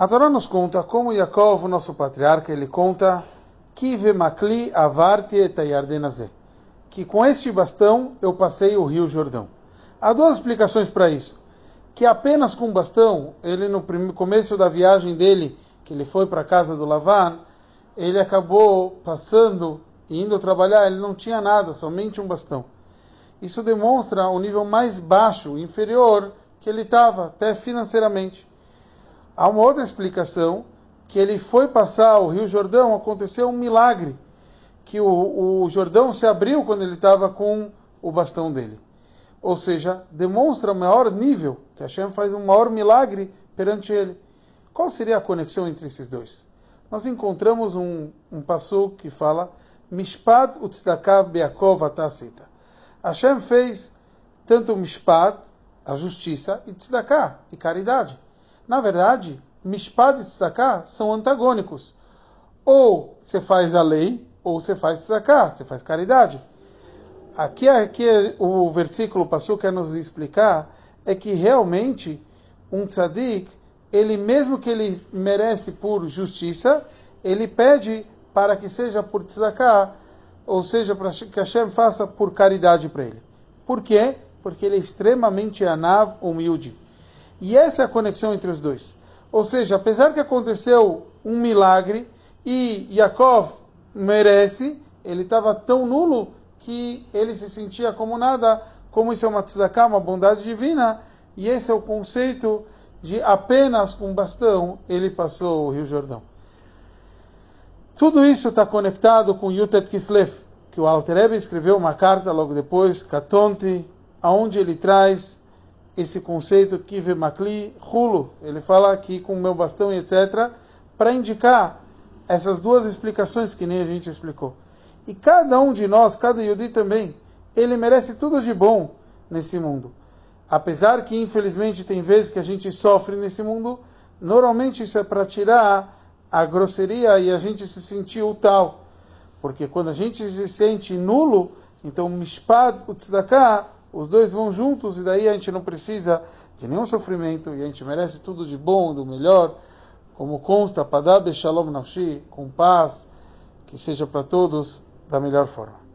A Torá nos conta como Yaakov, o nosso patriarca, ele conta que vemakli avarti que com este bastão eu passei o rio Jordão. Há duas explicações para isso. Que apenas com bastão, ele no começo da viagem dele, que ele foi para a casa do Lavan, ele acabou passando e indo trabalhar, ele não tinha nada, somente um bastão. Isso demonstra o nível mais baixo, inferior, que ele estava, até financeiramente. Há uma outra explicação, que ele foi passar o Rio Jordão, aconteceu um milagre, que o, o Jordão se abriu quando ele estava com o bastão dele. Ou seja, demonstra o maior nível, que Hashem faz um maior milagre perante ele. Qual seria a conexão entre esses dois? Nós encontramos um, um passo que fala Mishpat utzedakah beakov atasita. Hashem fez tanto Mishpat, a justiça, e tzedakah, e caridade. Na verdade, mishpat e tzedakah são antagônicos. Ou você faz a lei, ou você faz tzedakah, você faz caridade. Aqui, aqui o versículo passou quer nos explicar é que realmente um tzadik, ele mesmo que ele merece por justiça, ele pede para que seja por tzedakah, ou seja, para que Hashem faça por caridade para ele. Por quê? Porque ele é extremamente anav, humilde. E essa é a conexão entre os dois. Ou seja, apesar que aconteceu um milagre e Yaakov merece, ele estava tão nulo que ele se sentia como nada, como isso é uma tzedakah, uma bondade divina, e esse é o conceito de apenas com bastão ele passou o Rio Jordão. Tudo isso está conectado com Yutet Kislev, que o Alter Rebbe escreveu uma carta logo depois, Katonti, aonde ele traz esse conceito Kive Makli Hulu. Ele fala aqui com o meu bastão e etc. para indicar essas duas explicações que nem a gente explicou. E cada um de nós, cada Yudi também, ele merece tudo de bom nesse mundo. Apesar que, infelizmente, tem vezes que a gente sofre nesse mundo, normalmente isso é para tirar a grosseria e a gente se sentir o tal. Porque quando a gente se sente nulo, então Mishpad, o Tzedakah, os dois vão juntos e daí a gente não precisa de nenhum sofrimento e a gente merece tudo de bom, do melhor, como consta, Padab Shalom Nafshi, com paz, que seja para todos da melhor forma.